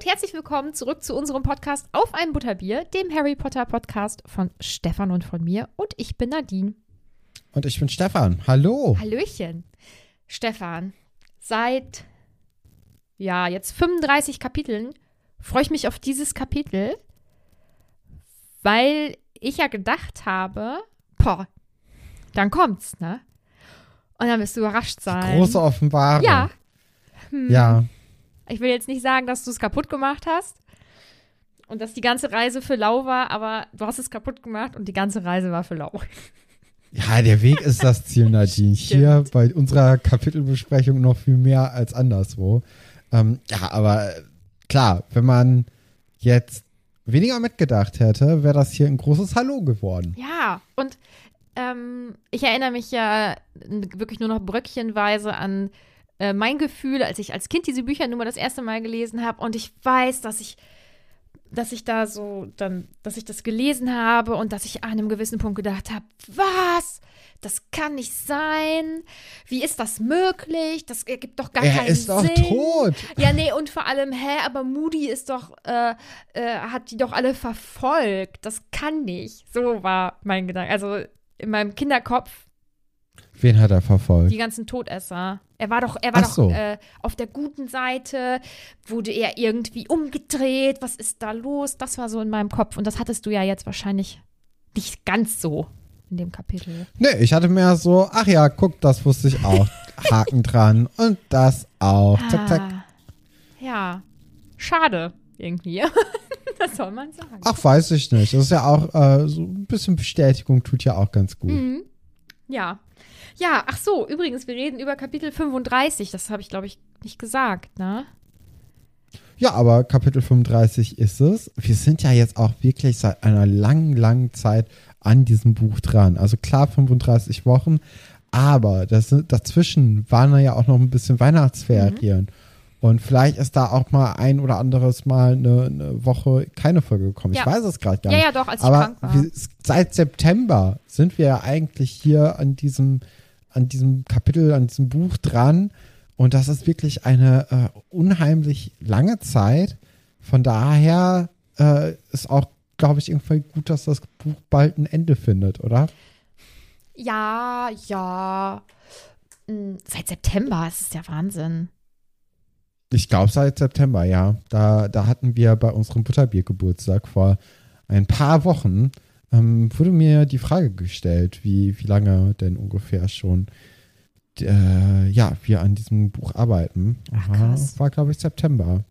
und herzlich willkommen zurück zu unserem Podcast Auf ein Butterbier, dem Harry Potter Podcast von Stefan und von mir. Und ich bin Nadine. Und ich bin Stefan. Hallo. Hallöchen. Stefan, seit ja, jetzt 35 Kapiteln freue ich mich auf dieses Kapitel, weil ich ja gedacht habe, boah, dann kommt's, ne? Und dann wirst du überrascht sein. Große Offenbarung. Ja. Hm. Ja. Ich will jetzt nicht sagen, dass du es kaputt gemacht hast und dass die ganze Reise für lau war, aber du hast es kaputt gemacht und die ganze Reise war für lau. Ja, der Weg ist das Ziel, Nadine. Hier bei unserer Kapitelbesprechung noch viel mehr als anderswo. Ähm, ja, aber klar, wenn man jetzt weniger mitgedacht hätte, wäre das hier ein großes Hallo geworden. Ja, und ähm, ich erinnere mich ja wirklich nur noch bröckchenweise an äh, mein Gefühl, als ich als Kind diese Bücher nur mal das erste Mal gelesen habe. Und ich weiß, dass ich, dass ich da so dann, dass ich das gelesen habe und dass ich an einem gewissen Punkt gedacht habe, was? Das kann nicht sein. Wie ist das möglich? Das ergibt doch gar er keinen ist Sinn. doch tot. Ja, nee, und vor allem, hä, aber Moody ist doch, äh, äh, hat die doch alle verfolgt. Das kann nicht. So war mein Gedanke. Also in meinem Kinderkopf Wen hat er verfolgt? die ganzen Todesser. Er war doch, er war Ach so. doch äh, auf der guten Seite, wurde er irgendwie umgedreht, was ist da los? Das war so in meinem Kopf und das hattest du ja jetzt wahrscheinlich nicht ganz so in dem Kapitel. Nee, ich hatte mehr so, ach ja, guck, das wusste ich auch. Haken dran und das auch. Zack, zack. Ah, ja, schade irgendwie. das soll man sagen. Ach, weiß ich nicht. Das ist ja auch, äh, so ein bisschen Bestätigung tut ja auch ganz gut. Mhm. Ja. Ja, ach so, übrigens, wir reden über Kapitel 35. Das habe ich, glaube ich, nicht gesagt, ne? Ja, aber Kapitel 35 ist es. Wir sind ja jetzt auch wirklich seit einer langen, langen Zeit an diesem Buch dran. Also klar 35 Wochen, aber das, dazwischen waren ja auch noch ein bisschen Weihnachtsferien. Und vielleicht ist da auch mal ein oder anderes Mal eine, eine Woche keine Folge gekommen. Ja. Ich weiß es gerade gar Ja, nicht. ja, doch, als ich aber krank war. wir, seit September sind wir ja eigentlich hier an diesem, an diesem Kapitel, an diesem Buch dran. Und das ist wirklich eine äh, unheimlich lange Zeit. Von daher äh, ist auch, glaube ich, irgendwie gut, dass das Buch bald ein Ende findet, oder? Ja, ja. Hm, Seit September, ist ja Wahnsinn. Ich glaube seit September, ja. Da, da hatten wir bei unserem Butterbiergeburtstag vor ein paar Wochen, ähm, wurde mir die Frage gestellt, wie, wie lange denn ungefähr schon äh, ja, wir an diesem Buch arbeiten. Ach, War- krass. War, glaube ich, September.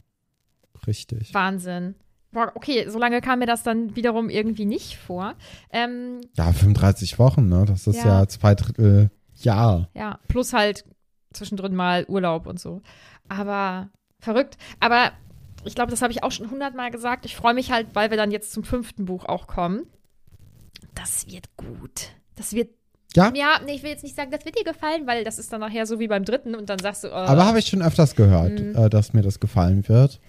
Richtig. Wahnsinn. Boah, okay, so lange kam mir das dann wiederum irgendwie nicht vor. Ähm, Ja, 35 Wochen, ne? Das ist Ja. ja, zwei Drittel Jahr. ja, plus halt zwischendrin mal Urlaub und so. Aber verrückt. Aber ich glaube, das habe ich auch schon hundertmal gesagt. Ich freue mich halt, weil wir dann jetzt zum fünften Buch auch kommen. Das wird gut. Das wird. Ja? Ja, nee, ich will jetzt nicht sagen, das wird dir gefallen, weil das ist dann nachher so wie beim dritten und dann sagst du, äh, Aber habe ich schon öfters gehört, Mhm. äh, dass mir das gefallen wird.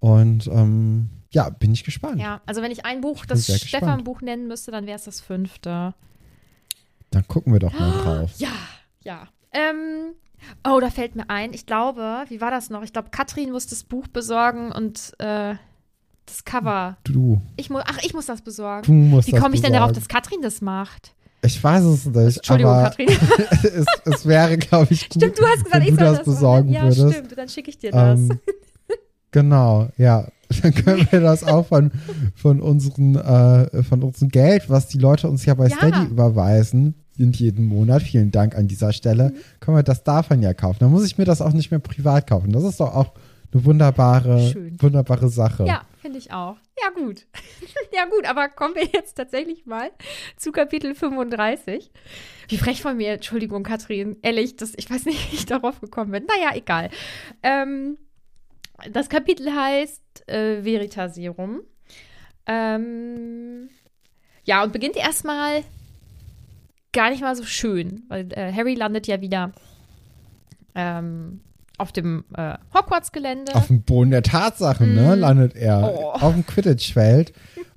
Und ähm, ja, bin ich gespannt. ja, also wenn ich ein Buch, bin das. Stefan-Buch nennen müsste, dann wäre es das fünfte. Dann gucken wir doch mal drauf. Ja, ja. Ähm, oh, da fällt mir ein. Ich glaube, wie war das noch? Ich glaube, Katrin muss das Buch besorgen und äh, das Cover. Du, Ich muss, ach, ich muss das du besorgen. musst Wie komme ich denn darauf, dass Katrin das macht? Ich weiß es nicht, Entschuldigung, aber Katrin. es, es wäre, glaube ich, gut, Stimmt, du hast gesagt, wenn ich du soll das das besorgen machen. Ja, würdest. stimmt. Dann schicke ich dir das. Ähm, genau, ja. Dann können wir das auch von, von, unseren, äh, von unserem Geld, was die Leute uns ja bei Ja. Steady überweisen, in jeden Monat, vielen Dank an dieser Stelle, Mhm. können wir das davon ja kaufen. Dann muss ich mir das auch nicht mehr privat kaufen. Das ist doch auch eine wunderbare, Schön. wunderbare Sache. Ja, finde ich auch. Ja, gut. ja, gut, aber kommen wir jetzt tatsächlich mal zu Kapitel 35. Wie frech von mir, Entschuldigung, Katrin. Ehrlich, das, ich weiß nicht, wie ich darauf gekommen bin. Naja, egal. Ähm, das Kapitel heißt äh, Veritaserum. Ähm, ja, und beginnt erstmal gar nicht mal so schön, weil äh, Harry landet ja wieder ähm, auf dem äh, Hogwarts-Gelände. Auf dem Boden der Tatsachen, ne, Mhm. landet er Oh. auf dem Quidditch-Feld.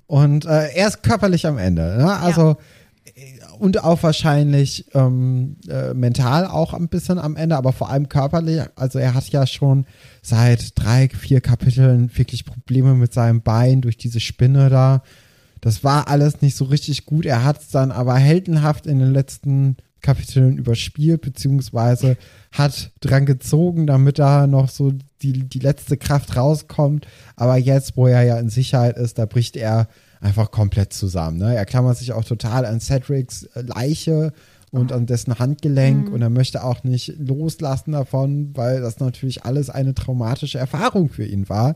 Und äh, er ist körperlich am Ende. Ne? Also äh, und auch wahrscheinlich ähm, äh, mental auch ein bisschen am Ende, aber vor allem körperlich. Also er hat ja schon seit drei, vier Kapiteln wirklich Probleme mit seinem Bein durch diese Spinne da. Das war alles nicht so richtig gut. Er hat es dann aber heldenhaft in den letzten Kapiteln überspielt, beziehungsweise hat dran gezogen, damit da noch so die, die letzte Kraft rauskommt. Aber jetzt, wo er ja in Sicherheit ist, da bricht er einfach komplett zusammen. Ne? Er klammert sich auch total an Cedrics äh, Leiche und an dessen Handgelenk mhm. und er möchte auch nicht loslassen davon, weil das natürlich alles eine traumatische Erfahrung für ihn war.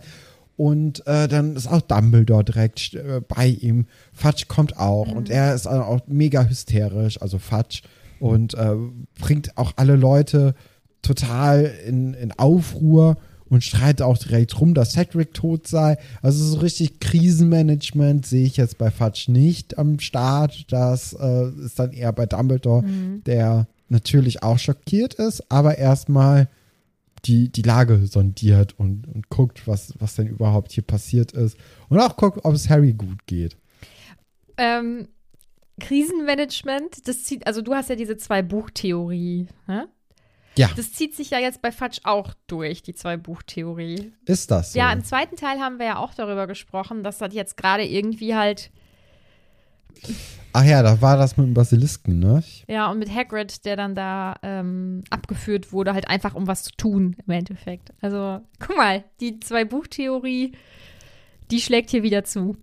Und äh, dann ist auch Dumbledore direkt äh, bei ihm. Fudge kommt auch mhm. und er ist auch mega hysterisch, also Fudge, und äh, bringt auch alle Leute total in, in Aufruhr und streitet auch direkt rum, dass Cedric tot sei. Also so richtig Krisenmanagement sehe ich jetzt bei Fudge nicht am Start. Das äh, ist dann eher bei Dumbledore, mhm. der natürlich auch schockiert ist, aber erstmal die, die Lage sondiert und, und guckt, was, was denn überhaupt hier passiert ist. Und auch guckt, ob es Harry gut geht. Ähm, Krisenmanagement, das zieht, also du hast ja diese zwei Buchtheorie, ne? Ja. Das zieht sich ja jetzt bei Fatsch auch durch, die zwei Buchtheorie. Ist das so? Ja, im zweiten Teil haben wir ja auch darüber gesprochen, dass das jetzt gerade irgendwie halt. Ach ja, da war das mit dem Basilisken, ne? Ja, und mit Hagrid, der dann da ähm, abgeführt wurde, halt einfach um was zu tun, im Endeffekt. Also, guck mal, die zwei Buchtheorie, die schlägt hier wieder zu.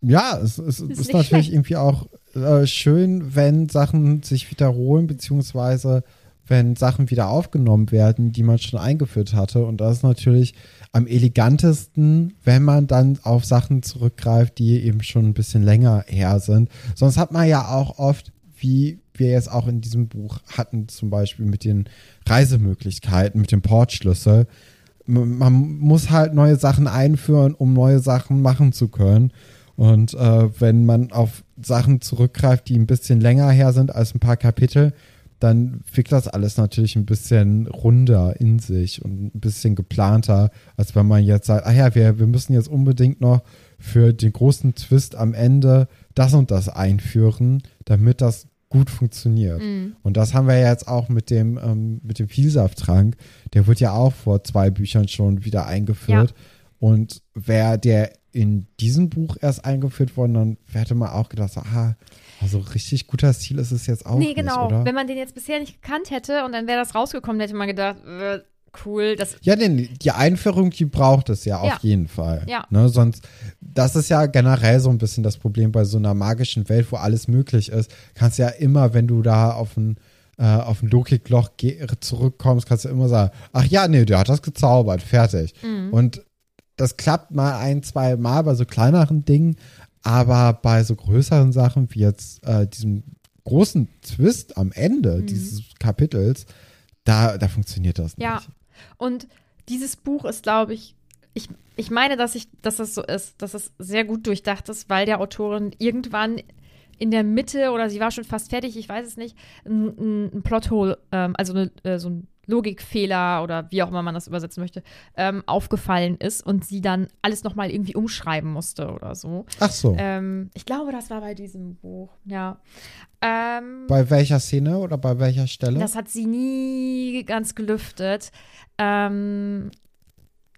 Ja, es, es ist, ist natürlich schlecht. irgendwie auch äh, schön, wenn Sachen sich wiederholen, beziehungsweise wenn Sachen wieder aufgenommen werden, die man schon eingeführt hatte. Und das ist natürlich am elegantesten, wenn man dann auf Sachen zurückgreift, die eben schon ein bisschen länger her sind. Sonst hat man ja auch oft, wie wir jetzt auch in diesem Buch hatten, zum Beispiel mit den Reisemöglichkeiten, mit dem Portschlüssel. Man muss halt neue Sachen einführen, um neue Sachen machen zu können. Und äh, wenn man auf Sachen zurückgreift, die ein bisschen länger her sind als ein paar Kapitel, dann wirkt das alles natürlich ein bisschen runder in sich und ein bisschen geplanter, als wenn man jetzt sagt, ah ja, wir, wir müssen jetzt unbedingt noch für den großen Twist am Ende das und das einführen, damit das gut funktioniert. Mm. Und das haben wir jetzt auch mit dem, ähm, mit dem Vielsafttrank. Der wird ja auch vor zwei Büchern schon wieder eingeführt. Ja. Und wer der in diesem Buch erst eingeführt worden, dann hätte man auch gedacht, aha, also richtig guter Stil ist es jetzt auch nee, nicht, genau. oder? Wenn man den jetzt bisher nicht gekannt hätte und dann wäre das rausgekommen, hätte man gedacht, äh, cool. Das ja, denn die Einführung, die braucht es ja, ja. auf jeden Fall. Ja. Ne, sonst, das ist ja generell so ein bisschen das Problem bei so einer magischen Welt, wo alles möglich ist. Kannst ja immer, wenn du da auf ein äh, auf ein Logikloch zurückkommst, kannst du immer sagen, ach ja, nee, der hat das gezaubert, fertig. Mhm. Und das klappt mal ein, zwei Mal bei so kleineren Dingen, aber bei so größeren Sachen wie jetzt äh, diesem großen Twist am Ende mhm. dieses Kapitels, da, da funktioniert das nicht. Ja, und dieses Buch ist, glaube ich, ich, ich meine, dass, ich, dass das so ist, dass es sehr gut durchdacht ist, weil der Autorin irgendwann in der Mitte oder sie war schon fast fertig, ich weiß es nicht, ein, ein Plothole, ähm, also eine, äh, so ein Logikfehler oder wie auch immer man das übersetzen möchte, ähm, aufgefallen ist und sie dann alles nochmal irgendwie umschreiben musste oder so. Ach so. Ähm, ich glaube, das war bei diesem Buch, ja. Ähm, bei welcher Szene oder bei welcher Stelle? Das hat sie nie ganz gelüftet. Ähm,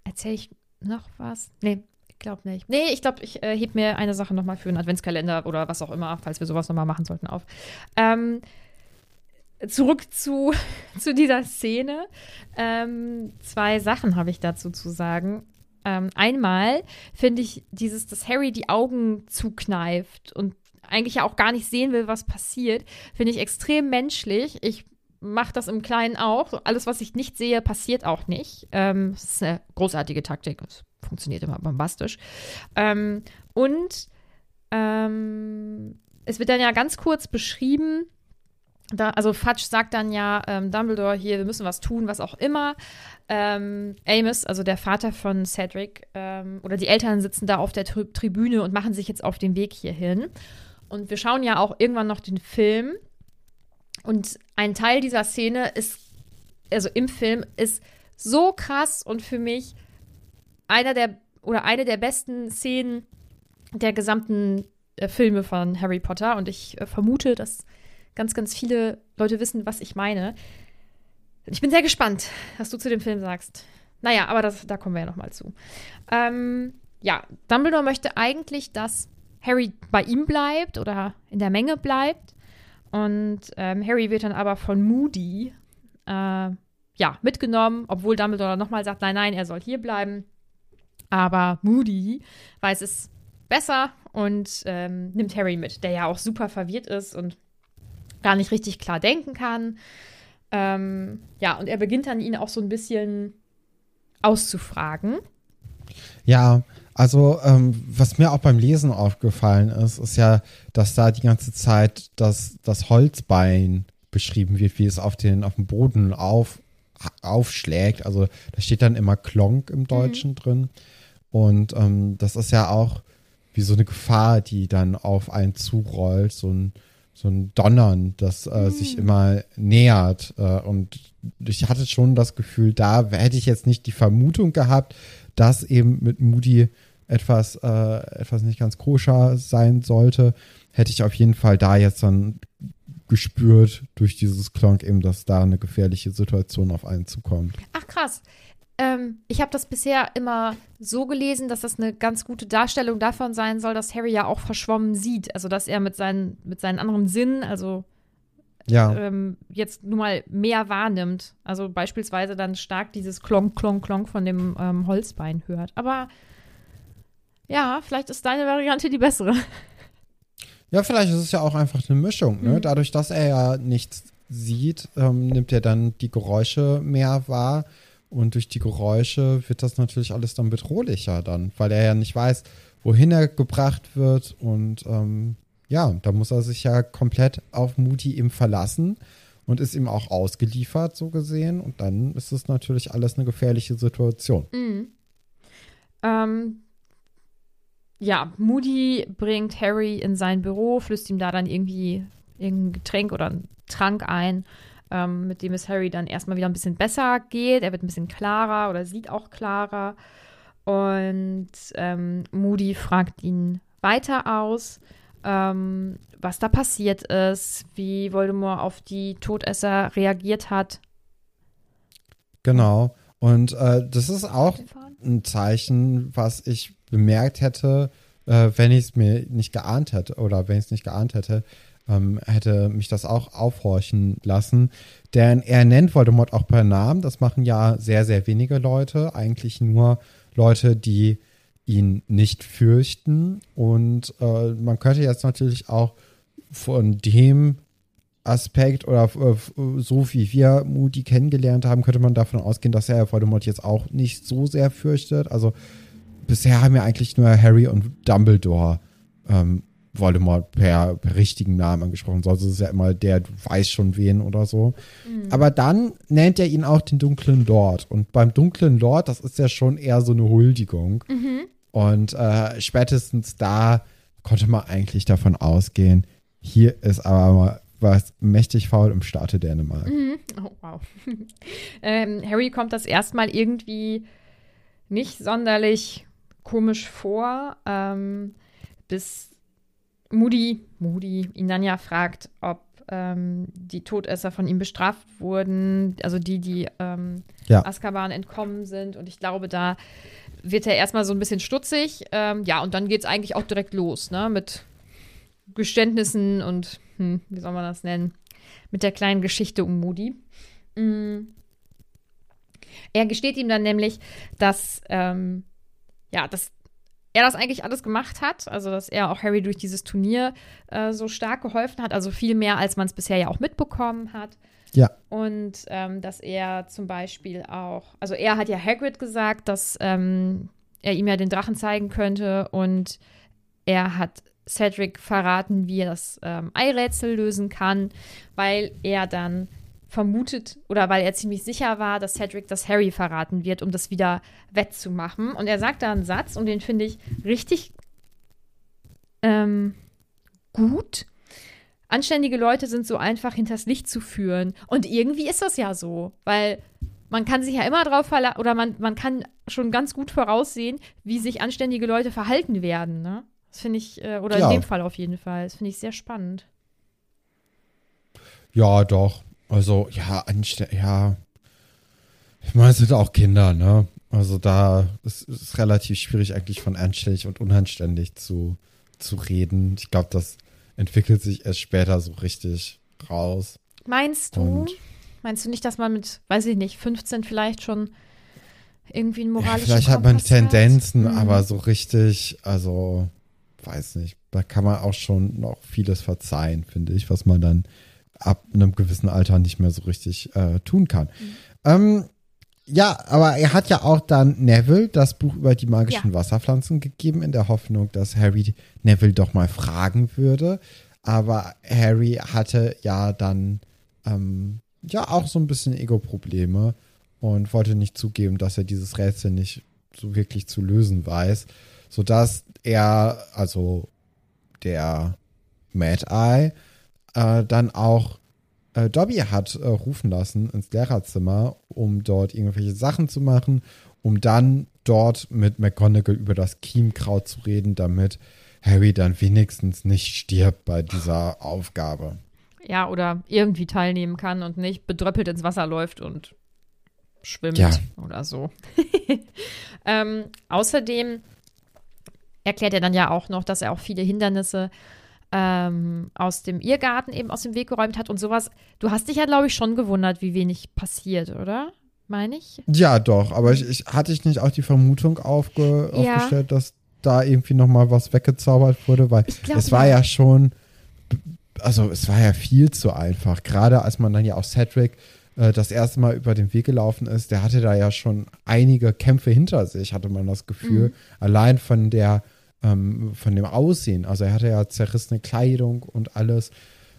Erzähle ich noch was? Nee, ich glaube nicht. Nee, ich glaube, ich äh, heb mir eine Sache nochmal für einen Adventskalender oder was auch immer, falls wir sowas nochmal machen sollten, auf. Ähm, zurück zu, zu dieser Szene. Ähm, zwei Sachen habe ich dazu zu sagen. Ähm, einmal finde ich dieses, dass Harry die Augen zukneift und eigentlich ja auch gar nicht sehen will, was passiert, finde ich extrem menschlich. Ich mache das im Kleinen auch. Alles, was ich nicht sehe, passiert auch nicht. Ähm, das ist eine großartige Taktik. Das funktioniert immer bombastisch. Ähm, und ähm, es wird dann ja ganz kurz beschrieben, da, also Fudge sagt dann ja, ähm, Dumbledore, hier, wir müssen was tun, was auch immer. Ähm, Amos, also der Vater von Cedric, ähm, oder die Eltern sitzen da auf der Tri Tribüne und machen sich jetzt auf den Weg hierhin. Und wir schauen ja auch irgendwann noch den Film. Und ein Teil dieser Szene ist, also im Film, ist so krass und für mich einer der, oder eine der besten Szenen der gesamten äh, Filme von Harry Potter und ich äh, vermute, dass ganz, ganz viele Leute wissen, was ich meine. Ich bin sehr gespannt, was du zu dem Film sagst. Naja, aber das, da kommen wir ja nochmal zu. Ähm, ja, Dumbledore möchte eigentlich, dass Harry bei ihm bleibt oder in der Menge bleibt. Und ähm, Harry wird dann aber von Moody äh, ja, mitgenommen, obwohl Dumbledore nochmal sagt, nein, nein, er soll hier bleiben. Aber Moody weiß es besser und ähm, nimmt Harry mit, der ja auch super verwirrt ist und gar nicht richtig klar denken kann. Ähm, ja, und er beginnt dann ihn auch so ein bisschen auszufragen. Ja, also ähm, was mir auch beim Lesen aufgefallen ist, ist ja, dass da die ganze Zeit das, das Holzbein beschrieben wird, wie es auf, den, auf dem Boden auf, aufschlägt. Also da steht dann immer Klonk im Deutschen mhm. drin. Und ähm, das ist ja auch wie so eine Gefahr, die dann auf einen zurollt, so ein, so ein Donnern, das äh, mhm. sich immer nähert. Äh, und ich hatte schon das Gefühl, da hätte ich jetzt nicht die Vermutung gehabt, dass eben mit Moody etwas, äh, etwas nicht ganz koscher sein sollte, hätte ich auf jeden Fall da jetzt dann gespürt durch dieses Klonk eben, dass da eine gefährliche Situation auf einen zukommt. Ach krass. Ähm, ich habe das bisher immer so gelesen, dass das eine ganz gute Darstellung davon sein soll, dass Harry ja auch verschwommen sieht. Also, dass er mit seinen, mit seinen anderen Sinnen, also ja. ähm, jetzt nun mal mehr wahrnimmt. Also beispielsweise dann stark dieses Klonk, Klonk, Klonk von dem ähm, Holzbein hört. Aber ja, vielleicht ist deine Variante die bessere. Ja, vielleicht ist es ja auch einfach eine Mischung. Ne? Mhm. Dadurch, dass er ja nichts sieht, ähm, nimmt er dann die Geräusche mehr wahr und durch die Geräusche wird das natürlich alles dann bedrohlicher dann, weil er ja nicht weiß, wohin er gebracht wird. Und ähm, ja, da muss er sich ja komplett auf Moody eben verlassen und ist ihm auch ausgeliefert, so gesehen. Und dann ist es natürlich alles eine gefährliche Situation. Mhm. Ähm, ja, Moody bringt Harry in sein Büro, flüsst ihm da dann irgendwie irgendein Getränk oder einen Trank ein ähm, mit dem es Harry dann erstmal wieder ein bisschen besser geht. Er wird ein bisschen klarer oder sieht auch klarer. Und ähm, Moody fragt ihn weiter aus, ähm, was da passiert ist, wie Voldemort auf die Todesser reagiert hat. Genau. Und äh, das ist auch ein Zeichen, was ich bemerkt hätte, äh, wenn ich es mir nicht geahnt hätte oder wenn ich es nicht geahnt hätte, ähm, hätte mich das auch aufhorchen lassen. Denn er nennt Voldemort auch per Namen. Das machen ja sehr, sehr wenige Leute. Eigentlich nur Leute, die ihn nicht fürchten. Und äh, man könnte jetzt natürlich auch von dem Aspekt oder äh, so wie wir Moody kennengelernt haben, könnte man davon ausgehen, dass er Voldemort jetzt auch nicht so sehr fürchtet. Also bisher haben ja eigentlich nur Harry und Dumbledore ähm, Voldemort per, per richtigen Namen angesprochen. Sonst ist es ja immer der, du weißt schon wen oder so. Mhm. Aber dann nennt er ihn auch den dunklen Lord. Und beim dunklen Lord, das ist ja schon eher so eine Huldigung. Mhm. Und äh, spätestens da konnte man eigentlich davon ausgehen, hier ist aber mal was mächtig faul im Staate Dänemark. Mhm. Oh, wow. ähm, Harry kommt das erstmal irgendwie nicht sonderlich komisch vor, ähm, bis Moody, Moody ihn dann ja fragt, ob ähm, die Todesser von ihm bestraft wurden, also die, die ähm, ja. Azkaban entkommen sind. Und ich glaube, da wird er erstmal so ein bisschen stutzig. Ähm, ja, und dann geht es eigentlich auch direkt los, ne? Mit Geständnissen und, hm, wie soll man das nennen? Mit der kleinen Geschichte um Moody. Mhm. Er gesteht ihm dann nämlich, dass, ähm, ja, dass er das eigentlich alles gemacht hat, also dass er auch Harry durch dieses Turnier äh, so stark geholfen hat, also viel mehr, als man es bisher ja auch mitbekommen hat. Ja. Und ähm, dass er zum Beispiel auch, also er hat ja Hagrid gesagt, dass ähm, er ihm ja den Drachen zeigen könnte und er hat Cedric verraten, wie er das ähm, Eirätsel lösen kann, weil er dann vermutet oder weil er ziemlich sicher war, dass Cedric das Harry verraten wird, um das wieder wettzumachen. Und er sagt da einen Satz und den finde ich richtig ähm, gut. Anständige Leute sind so einfach hinters Licht zu führen. Und irgendwie ist das ja so, weil man kann sich ja immer drauf verlassen oder man, man kann schon ganz gut voraussehen, wie sich anständige Leute verhalten werden. Ne? Das finde ich, äh, oder Ja. in dem Fall auf jeden Fall. Das finde ich sehr spannend. Ja, doch. Also, ja, ja. Ich meine, es sind auch Kinder, ne? Also da ist es relativ schwierig eigentlich von anständig und unanständig zu, zu reden. Ich glaube, das entwickelt sich erst später so richtig raus. Meinst du? Und- Meinst du nicht, dass man mit, weiß ich nicht, 15 vielleicht schon irgendwie einen Ja, moralischen vielleicht hat man Kompass Tendenzen, Hat? Mhm. aber so richtig, also weiß nicht, da kann man auch schon noch vieles verzeihen, finde ich, was man dann ab einem gewissen Alter nicht mehr so richtig äh, tun kann. Mhm. Ähm, ja, aber er hat ja auch dann Neville das Buch über die magischen Ja. Wasserpflanzen gegeben, in der Hoffnung, dass Harry Neville doch mal fragen würde. Aber Harry hatte ja dann ähm, ja auch so ein bisschen Ego-Probleme und wollte nicht zugeben, dass er dieses Rätsel nicht so wirklich zu lösen weiß, sodass er, also der Mad Eye, äh, dann auch äh, Dobby hat äh, rufen lassen ins Lehrerzimmer, um dort irgendwelche Sachen zu machen, um dann dort mit McGonagall über das Chiemkraut zu reden, damit Harry dann wenigstens nicht stirbt bei dieser Aufgabe. Ja, oder irgendwie teilnehmen kann und nicht bedröppelt ins Wasser läuft und schwimmt Ja. oder so. ähm, außerdem erklärt er dann ja auch noch, dass er auch viele Hindernisse ähm, aus dem Irrgarten eben aus dem Weg geräumt hat und sowas. Du hast dich ja, glaube ich, schon gewundert, wie wenig passiert, oder? Meine ich? Ja, doch, aber ich, ich hatte ich nicht auch die Vermutung aufge, Ja. aufgestellt, dass da irgendwie noch mal was weggezaubert wurde, weil glaub, es war ja. ja schon, also es war ja viel zu einfach. Gerade als man dann ja auch Cedric äh, das erste Mal über den Weg gelaufen ist, der hatte da ja schon einige Kämpfe hinter sich, hatte man das Gefühl. Mhm. Allein von der, ähm, von dem Aussehen. Also er hatte ja zerrissene Kleidung und alles.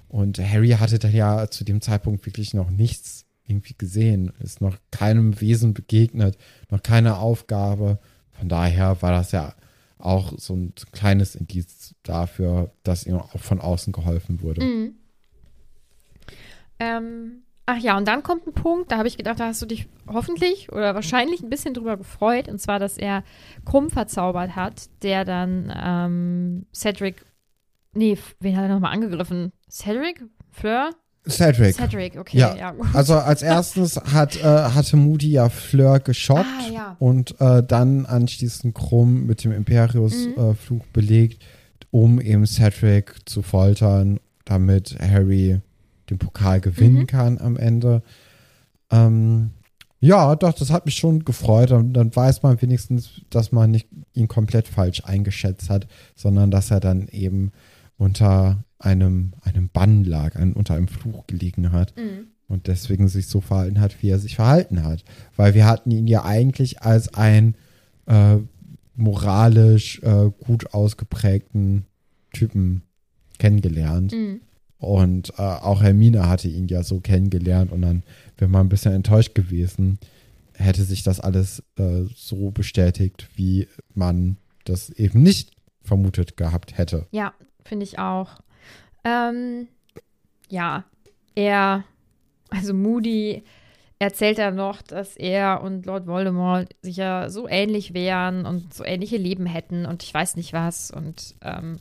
Und Harry hatte dann ja zu dem Zeitpunkt wirklich noch nichts irgendwie gesehen, ist noch keinem Wesen begegnet, noch keine Aufgabe. Von daher war das ja auch so ein kleines Indiz dafür, dass ihm auch von außen geholfen wurde. Mhm. Ähm, ach ja, und dann kommt ein Punkt, da habe ich gedacht, da hast du dich hoffentlich oder wahrscheinlich ein bisschen drüber gefreut. Und zwar, dass er Krumm verzaubert hat, der dann ähm, Cedric, nee, wen hat er nochmal angegriffen? Cedric? Fleur? Cedric. Cedric, okay, Ja. ja. Also als erstes hat, äh, hatte Moody ja Fleur geschockt Ah, ja. und äh, dann anschließend Krumm mit dem Mhm. Imperius-Fluch belegt, um eben Cedric zu foltern, damit Harry den Pokal gewinnen Mhm. kann am Ende. Ähm, ja, doch, das hat mich schon gefreut. Und dann weiß man wenigstens, dass man nicht ihn komplett falsch eingeschätzt hat, sondern dass er dann eben unter einem, einem Bann lag, ein, unter einem Fluch gelegen hat Mhm. und deswegen sich so verhalten hat, wie er sich verhalten hat. Weil wir hatten ihn ja eigentlich als ein äh, moralisch äh, gut ausgeprägten Typen kennengelernt. Mhm. Und äh, auch Hermine hatte ihn ja so kennengelernt und dann wäre man ein bisschen enttäuscht gewesen, hätte sich das alles äh, so bestätigt, wie man das eben nicht vermutet gehabt hätte. Ja, finde ich auch. Ähm, ja, er, also Moody erzählt er noch, dass er und Lord Voldemort sich ja so ähnlich wären und so ähnliche Leben hätten und ich weiß nicht was und ähm,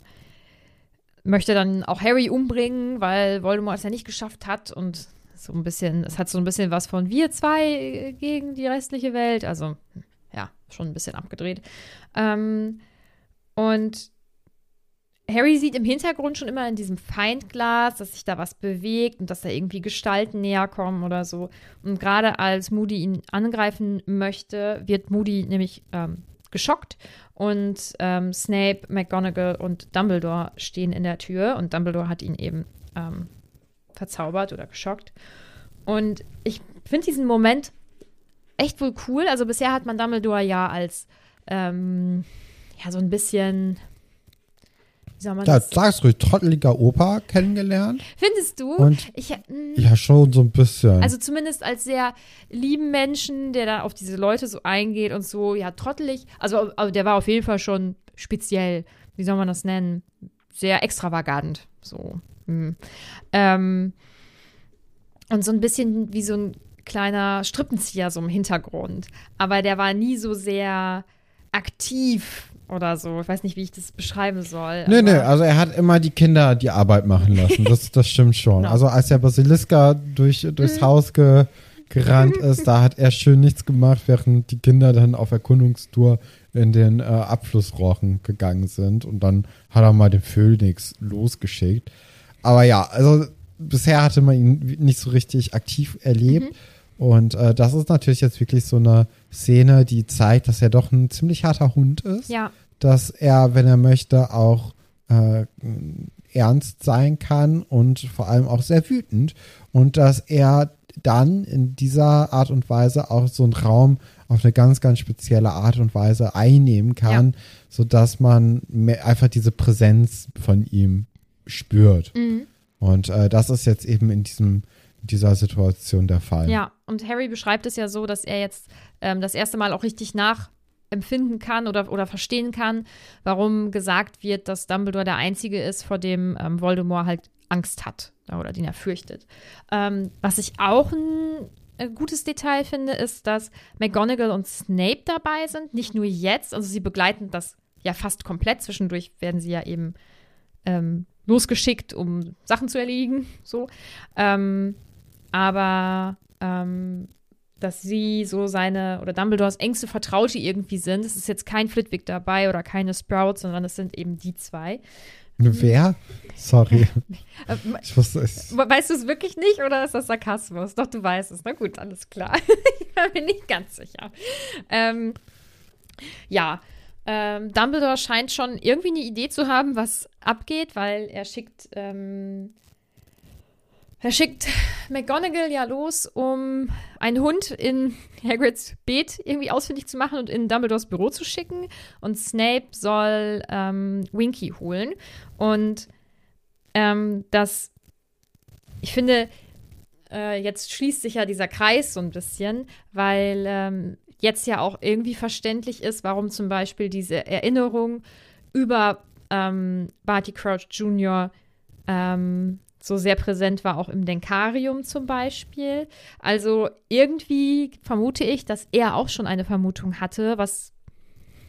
möchte dann auch Harry umbringen, weil Voldemort es ja nicht geschafft hat und so ein bisschen, es hat so ein bisschen was von wir zwei gegen die restliche Welt, also ja, schon ein bisschen abgedreht. Ähm, und Harry sieht im Hintergrund schon immer in diesem Feindglas, dass sich da was bewegt und dass da irgendwie Gestalten näher kommen oder so. Und gerade als Moody ihn angreifen möchte, wird Moody nämlich ähm, geschockt und ähm, Snape, McGonagall und Dumbledore stehen in der Tür und Dumbledore hat ihn eben ähm, verzaubert oder geschockt. Und ich finde diesen Moment echt wohl cool. Also bisher hat man Dumbledore ja als ähm, ja so ein bisschen wie soll man Ja, das? sag's ruhig, trotteliger Opa kennengelernt. Findest du? Und ich, mm, ja, schon so ein bisschen. also zumindest als sehr lieben Menschen, der da auf diese Leute so eingeht und so, ja, trottelig. Also, also der war auf jeden Fall schon speziell, wie soll man das nennen? Sehr extravagant. So. hm. Ähm, und so ein bisschen wie so ein kleiner Strippenzieher so im Hintergrund. Aber der war nie so sehr aktiv oder so. Ich weiß nicht, wie ich das beschreiben soll. Nee, aber- also er hat immer die Kinder die Arbeit machen lassen. Das, das stimmt schon. Genau. Also als der Basiliska durch, durchs Mhm. Haus ge, gerannt ist, da hat er schön nichts gemacht, während die Kinder dann auf Erkundungstour in den äh, Abflussrochen gegangen sind. Und dann hat er mal den Phönix losgeschickt. Aber ja, also bisher hatte man ihn nicht so richtig aktiv erlebt. Und äh, das ist natürlich jetzt wirklich so eine Szene, die zeigt, dass er doch ein ziemlich harter Hund ist ja, dass er, wenn er möchte, auch äh, ernst sein kann und vor allem auch sehr wütend und dass er dann in dieser Art und Weise auch so einen Raum auf eine ganz, ganz spezielle Art und Weise einnehmen kann, sodass man mehr, einfach diese Präsenz von ihm spürt. Mhm. Und äh, das ist jetzt eben in diesem dieser Situation der Fall. Ja, und Harry beschreibt es ja so, dass er jetzt ähm, das erste Mal auch richtig nachempfinden kann oder, oder verstehen kann, warum gesagt wird, dass Dumbledore der Einzige ist, vor dem ähm, Voldemort halt Angst hat oder den er fürchtet. Ähm, was ich auch ein äh, gutes Detail finde, ist, dass McGonagall und Snape dabei sind. Nicht nur jetzt, also sie begleiten das ja fast komplett. Zwischendurch werden sie ja eben ähm, losgeschickt, um Sachen zu erledigen. So. Ähm, aber ähm, dass sie so seine oder Dumbledores engste Vertraute irgendwie sind. Es ist jetzt kein Flitwick dabei oder keine Sprouts, sondern es sind eben die zwei. Wer? Sorry. Äh, Ich wusste es. Weißt du es wirklich nicht oder ist das Sarkasmus? Doch, du weißt es. Na gut, alles klar. ich bin nicht ganz sicher. Ähm, ja, ähm, Dumbledore scheint schon irgendwie eine Idee zu haben, was abgeht, weil er schickt, ähm, er schickt McGonagall ja los, um einen Hund in Hagrids Beet irgendwie ausfindig zu machen und in Dumbledores Büro zu schicken. Und Snape soll ähm, Winky holen. Und ähm, das, ich finde, äh, jetzt schließt sich ja dieser Kreis so ein bisschen, weil ähm, jetzt ja auch irgendwie verständlich ist, warum zum Beispiel diese Erinnerung über ähm, Barty Crouch Jr. Ähm, so sehr präsent war, auch im Denkarium zum Beispiel. Also irgendwie vermute ich, dass er auch schon eine Vermutung hatte, was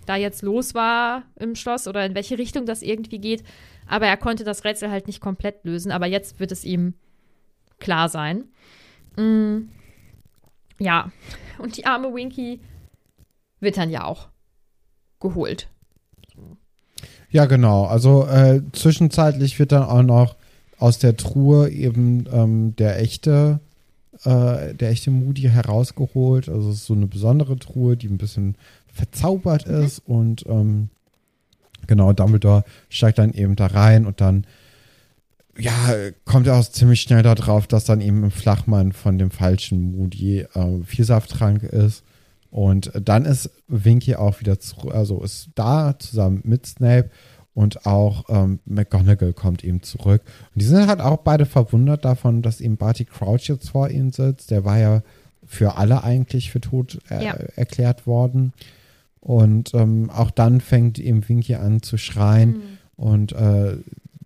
da jetzt los war im Schloss oder in welche Richtung das irgendwie geht. Aber er konnte das Rätsel halt nicht komplett lösen. Aber jetzt wird es ihm klar sein. Mm, ja, und die arme Winky wird dann ja auch geholt. Ja, genau. Also äh, zwischenzeitlich wird dann auch noch aus der Truhe eben ähm, der echte, äh, der echte Moody herausgeholt. Also es ist so eine besondere Truhe, die ein bisschen verzaubert ist und ähm, genau, Dumbledore steigt dann eben da rein und dann ja, kommt er auch ziemlich schnell darauf, dass dann eben im Flachmann von dem falschen Moody äh, Vielsafttrank ist. Und dann ist Winky auch wieder zurück, also ist da zusammen mit Snape und auch ähm, McGonagall kommt eben zurück. Und die sind halt auch beide verwundert davon, dass eben Barty Crouch jetzt vor ihnen sitzt. Der war ja für alle eigentlich für tot äh, Ja. erklärt worden. Und ähm, auch dann fängt eben Winky an zu schreien und äh,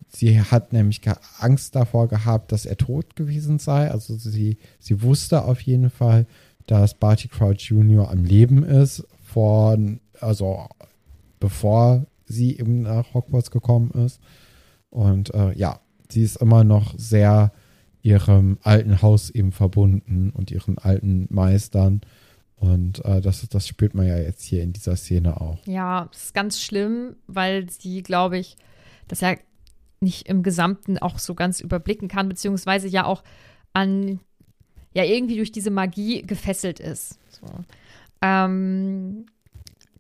sie hat nämlich Angst davor gehabt, dass er tot gewesen sei. Also sie, sie wusste auf jeden Fall, dass Barty Crouch Jr. am Leben ist, vor, also bevor sie eben nach Hogwarts gekommen ist. Und äh, ja, sie ist immer noch sehr ihrem alten Haus eben verbunden und ihren alten Meistern. Und äh, das, das spürt man ja jetzt hier in dieser Szene auch. Ja, das ist ganz schlimm, weil sie, glaube ich, das ja nicht im Gesamten auch so ganz überblicken kann, beziehungsweise ja auch an, ja, irgendwie durch diese Magie gefesselt ist. So. Ähm,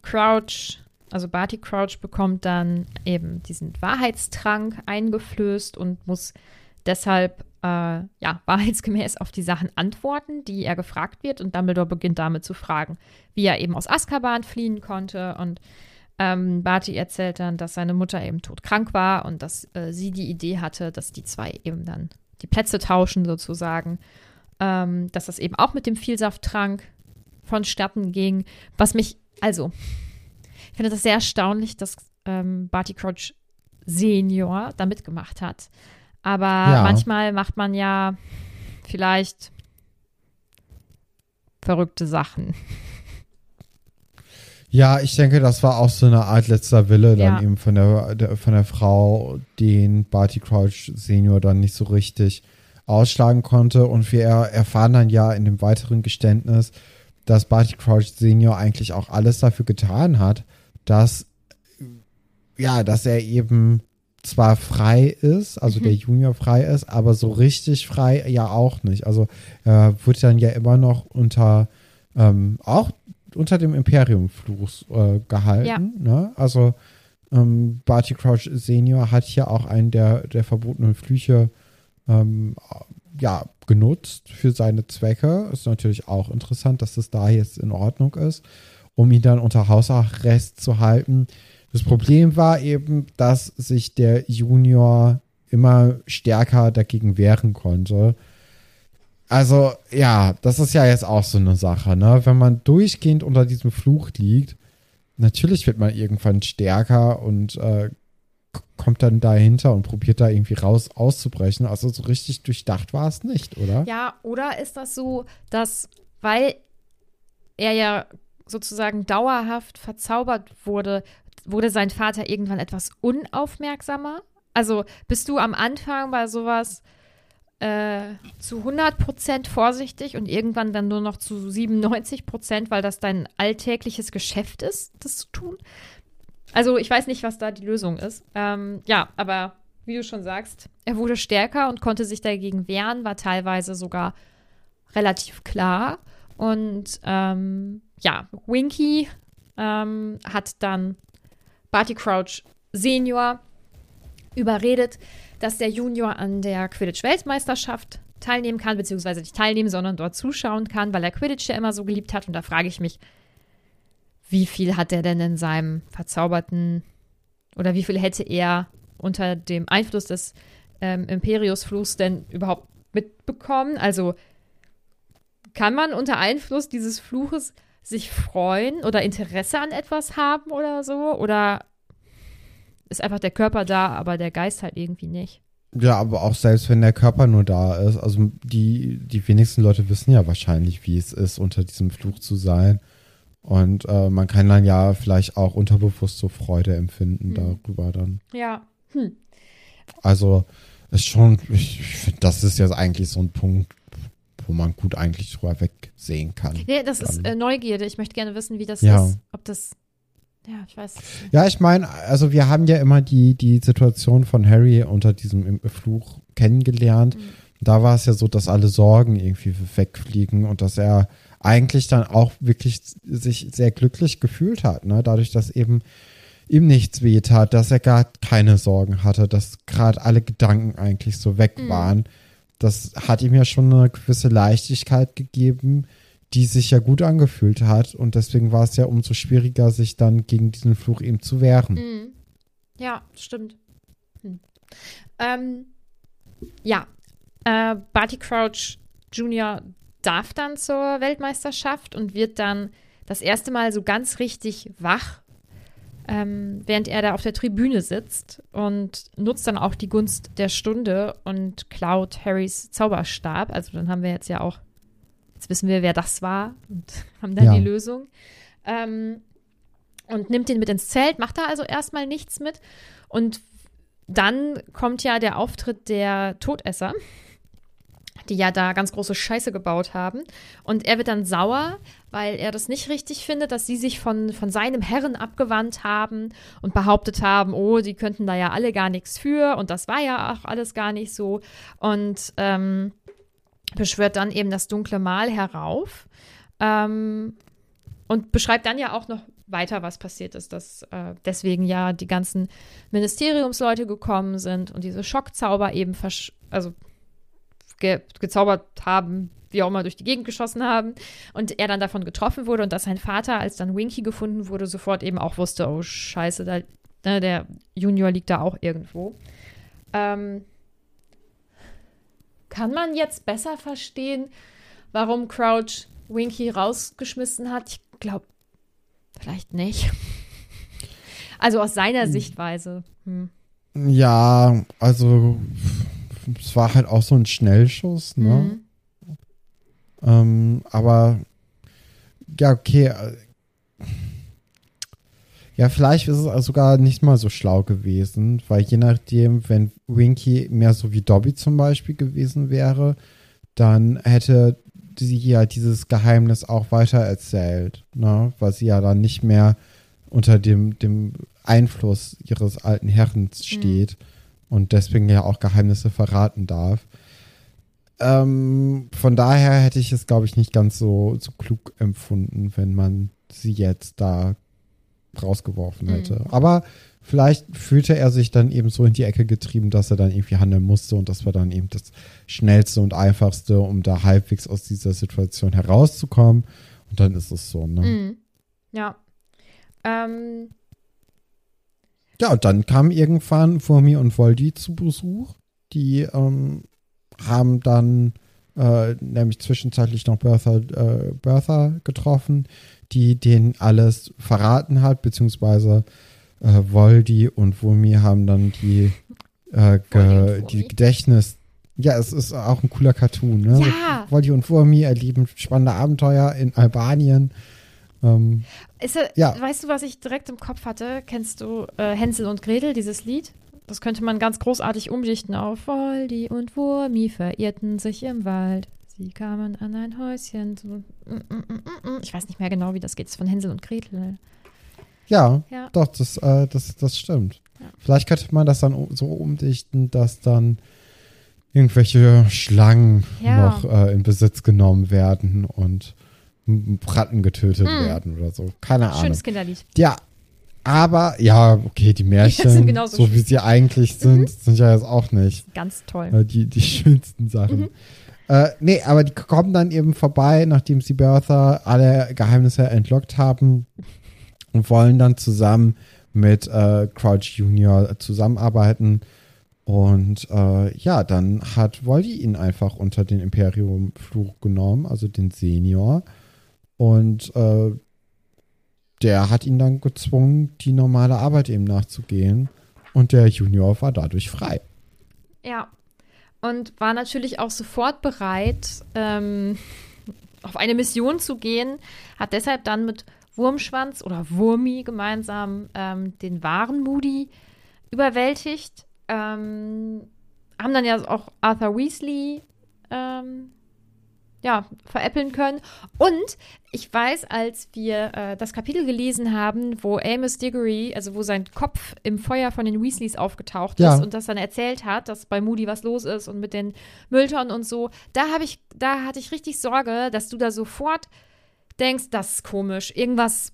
Crouch, also Barty Crouch bekommt dann eben diesen Wahrheitstrank eingeflößt und muss deshalb äh, ja, wahrheitsgemäß auf die Sachen antworten, die er gefragt wird. Und Dumbledore beginnt damit zu fragen, wie er eben aus Azkaban fliehen konnte. Und ähm, Barty erzählt dann, dass seine Mutter eben todkrank war und dass äh, sie die Idee hatte, dass die zwei eben dann die Plätze tauschen sozusagen. Ähm, dass das eben auch mit dem Vielsafttrank vonstatten ging. Was mich, also, ich finde das sehr erstaunlich, dass ähm, Barty Crouch Senior da mitgemacht hat. Aber Ja. manchmal macht man ja vielleicht verrückte Sachen. Ja, ich denke, das war auch so eine Art letzter Wille dann Ja. eben von der, der von der Frau, den Barty Crouch Senior dann nicht so richtig ausschlagen konnte. Und wir er- erfahren dann ja in dem weiteren Geständnis, dass Barty Crouch Senior eigentlich auch alles dafür getan hat, dass ja, dass er eben zwar frei ist, also der Junior frei ist, aber so richtig frei ja auch nicht. Also er wird dann ja immer noch unter ähm, auch unter dem Imperium-Fluch äh, gehalten. Ja. Ne? Also ähm, Barty Crouch Senior hat hier auch einen der, der verbotenen Flüche ähm, ja, genutzt für seine Zwecke. Ist natürlich auch interessant, dass das da jetzt in Ordnung ist, um ihn dann unter Hausarrest zu halten. Das Problem war eben, dass sich der Junior immer stärker dagegen wehren konnte. Also, ja, das ist ja jetzt auch so eine Sache, ne? Wenn man durchgehend unter diesem Fluch liegt, natürlich wird man irgendwann stärker und äh, kommt dann dahinter und probiert da irgendwie raus auszubrechen. Also so richtig durchdacht war es nicht, oder? Ja, oder ist das so, dass, weil er ja sozusagen dauerhaft verzaubert wurde, wurde sein Vater irgendwann etwas unaufmerksamer? Also bist du am Anfang bei sowas äh, zu 100% vorsichtig und irgendwann dann nur noch zu 97%, weil das dein alltägliches Geschäft ist, das zu tun? Also ich weiß nicht, was da die Lösung ist. Ähm, ja, aber wie du schon sagst, er wurde stärker und konnte sich dagegen wehren, war teilweise sogar relativ klar. Und ähm, ja, Winky ähm, hat dann Barty Crouch Senior überredet, dass der Junior an der Quidditch-Weltmeisterschaft teilnehmen kann, beziehungsweise nicht teilnehmen, sondern dort zuschauen kann, weil er Quidditch ja immer so geliebt hat. Und da frage ich mich, wie viel hat er denn in seinem verzauberten oder wie viel hätte er unter dem Einfluss des ähm, Imperius-Fluchs denn überhaupt mitbekommen? Also kann man unter Einfluss dieses Fluches sich freuen oder Interesse an etwas haben oder so? Oder ist einfach der Körper da, aber der Geist halt irgendwie nicht? Ja, aber auch selbst wenn der Körper nur da ist, also die, die wenigsten Leute wissen ja wahrscheinlich, wie es ist, unter diesem Fluch zu sein. Und äh, man kann dann ja vielleicht auch unterbewusst so Freude empfinden Mhm. darüber dann. Ja. Hm. Also ist schon, ich, ich finde, das ist jetzt eigentlich so ein Punkt, wo man gut eigentlich drüber wegsehen kann. Nee, das ist Dann- äh, Neugierde. Ich möchte gerne wissen, wie das Ja. ist. Ob das. Ja, ich weiß. Ja, ich meine, also wir haben ja immer die, die Situation von Harry unter diesem Fluch kennengelernt. Mhm. Da war es ja so, dass alle Sorgen irgendwie wegfliegen und dass er eigentlich dann auch wirklich sich sehr glücklich gefühlt hat, ne? Dadurch, dass eben ihm nichts wehtat, dass er gar keine Sorgen hatte, dass gerade alle Gedanken eigentlich so weg Mhm. waren. Das hat ihm ja schon eine gewisse Leichtigkeit gegeben, die sich ja gut angefühlt hat. Und deswegen war es ja umso schwieriger, sich dann gegen diesen Fluch eben zu wehren. Mhm. Ja, stimmt. Hm. Ähm, ja, äh, Barty Crouch Jr. darf dann zur Weltmeisterschaft und wird dann das erste Mal so ganz richtig wach, ähm, während er da auf der Tribüne sitzt und nutzt dann auch die Gunst der Stunde und klaut Harrys Zauberstab. Also dann haben wir jetzt ja auch, jetzt wissen wir, wer das war und haben dann Ja. die Lösung. Ähm, und nimmt den mit ins Zelt, macht da also erstmal nichts mit. Und dann kommt ja der Auftritt der Todesser, die ja da ganz große Scheiße gebaut haben. Und er wird dann sauer, weil er das nicht richtig findet, dass sie sich von, von seinem Herren abgewandt haben und behauptet haben, oh, die könnten da ja alle gar nichts für. Und das war ja auch alles gar nicht so. Und ähm, beschwört dann eben das dunkle Mal herauf. Ähm, und beschreibt dann ja auch noch weiter, was passiert ist, dass äh, deswegen ja die ganzen Ministeriumsleute gekommen sind und diese Schockzauber eben also ge gezaubert haben, wie auch immer durch die Gegend geschossen haben und er dann davon getroffen wurde und dass sein Vater, als dann Winky gefunden wurde, sofort eben auch wusste, oh scheiße, da, ne, der Junior liegt da auch irgendwo. Ähm, kann man jetzt besser verstehen, warum Crouch Winky rausgeschmissen hat? Ich glaube, vielleicht nicht. Also aus seiner Sichtweise. Hm. Ja, also es war halt auch so ein Schnellschuss, ne? Mhm. Ähm, aber ja, okay. äh, Ja, vielleicht ist es sogar nicht mal so schlau gewesen, weil je nachdem, wenn Winky mehr so wie Dobby zum Beispiel gewesen wäre, dann hätte sie ja dieses Geheimnis auch weiter erzählt, ne? weil sie ja dann nicht mehr unter dem, dem Einfluss ihres alten Herrn steht mhm. und deswegen ja auch Geheimnisse verraten darf. Ähm, von daher hätte ich es, glaube ich, nicht ganz so, so klug empfunden, wenn man sie jetzt da rausgeworfen hätte. Mhm. Aber vielleicht fühlte er sich dann eben so in die Ecke getrieben, dass er dann irgendwie handeln musste und das war dann eben das schnellste und einfachste, um da halbwegs aus dieser Situation herauszukommen. Und dann ist es so, ne? Mhm. Ja. Ähm. Ja, und dann kamen irgendwann Furmi und Voldi zu Besuch. Die ähm, haben dann äh, nämlich zwischenzeitlich noch Bertha, äh, Bertha getroffen, die denen alles verraten hat, beziehungsweise äh, Voldi und Wumi haben dann die, äh, ge, die Gedächtnis. Ja, es ist auch ein cooler Cartoon, ne? Ja. Voldi und Wumi erleben spannende Abenteuer in Albanien. Ähm, ist, ja. Weißt du, was ich direkt im Kopf hatte? Kennst du äh, Hänsel und Gretel, dieses Lied? Das könnte man ganz großartig umdichten auf Voldi und Wurmi verirrten sich im Wald. Sie kamen an ein Häuschen. Mm, mm, mm, ich weiß nicht mehr genau, wie das geht. Das ist von Hänsel und Gretel. Ja, ja. doch, das, äh, das, das stimmt. Ja. Vielleicht könnte man das dann so umdichten, dass dann irgendwelche Schlangen ja. noch äh, in Besitz genommen werden und Ratten getötet mm. werden oder so. Keine Ahnung. Schönes Kinderlied. Ja, aber ja, okay, die Märchen, so wie sie eigentlich sind, mhm. sind ja jetzt auch nicht. Ganz toll. Äh, die, die schönsten Sachen. Mhm. Äh, nee, aber die kommen dann eben vorbei, nachdem sie Bertha alle Geheimnisse entlockt haben und wollen dann zusammen mit äh, Crouch Junior zusammenarbeiten. Und äh, ja, dann hat Voldy ihn einfach unter den Imperium-Fluch genommen, also den Senior. Und äh, der hat ihn dann gezwungen, die normale Arbeit eben nachzugehen. Und der Junior war dadurch frei. Ja. Und war natürlich auch sofort bereit, ähm, auf eine Mission zu gehen. Hat deshalb dann mit Wurmschwanz oder Wurmi gemeinsam ähm, den wahren Moody überwältigt. Ähm, haben dann ja auch Arthur Weasley ähm, ja, veräppeln können. Und ich weiß, als wir äh, das Kapitel gelesen haben, wo Amos Diggory, also wo sein Kopf im Feuer von den Weasleys aufgetaucht ja. ist und das dann erzählt hat, dass bei Moody was los ist und mit den Mülltonnen und so, da habe ich, da hatte ich richtig Sorge, dass du da sofort denkst, das ist komisch, irgendwas,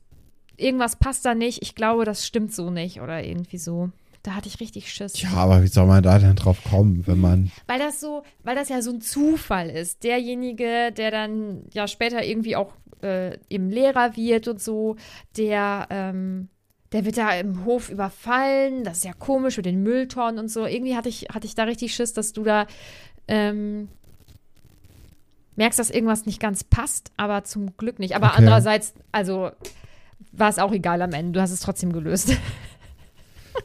irgendwas passt da nicht, ich glaube, das stimmt so nicht oder irgendwie so. Da hatte ich richtig Schiss. Ja, aber wie soll man da denn drauf kommen, wenn man. Weil das so, weil das ja so ein Zufall ist. Derjenige, der dann ja später irgendwie auch äh, eben Lehrer wird und so, der, ähm, der wird da im Hof überfallen. Das ist ja komisch mit den Mülltonnen und so. Irgendwie hatte ich, hatte ich da richtig Schiss, dass du da ähm, merkst, dass irgendwas nicht ganz passt, aber zum Glück nicht. Aber okay. andererseits, also war es auch egal am Ende. Du hast es trotzdem gelöst.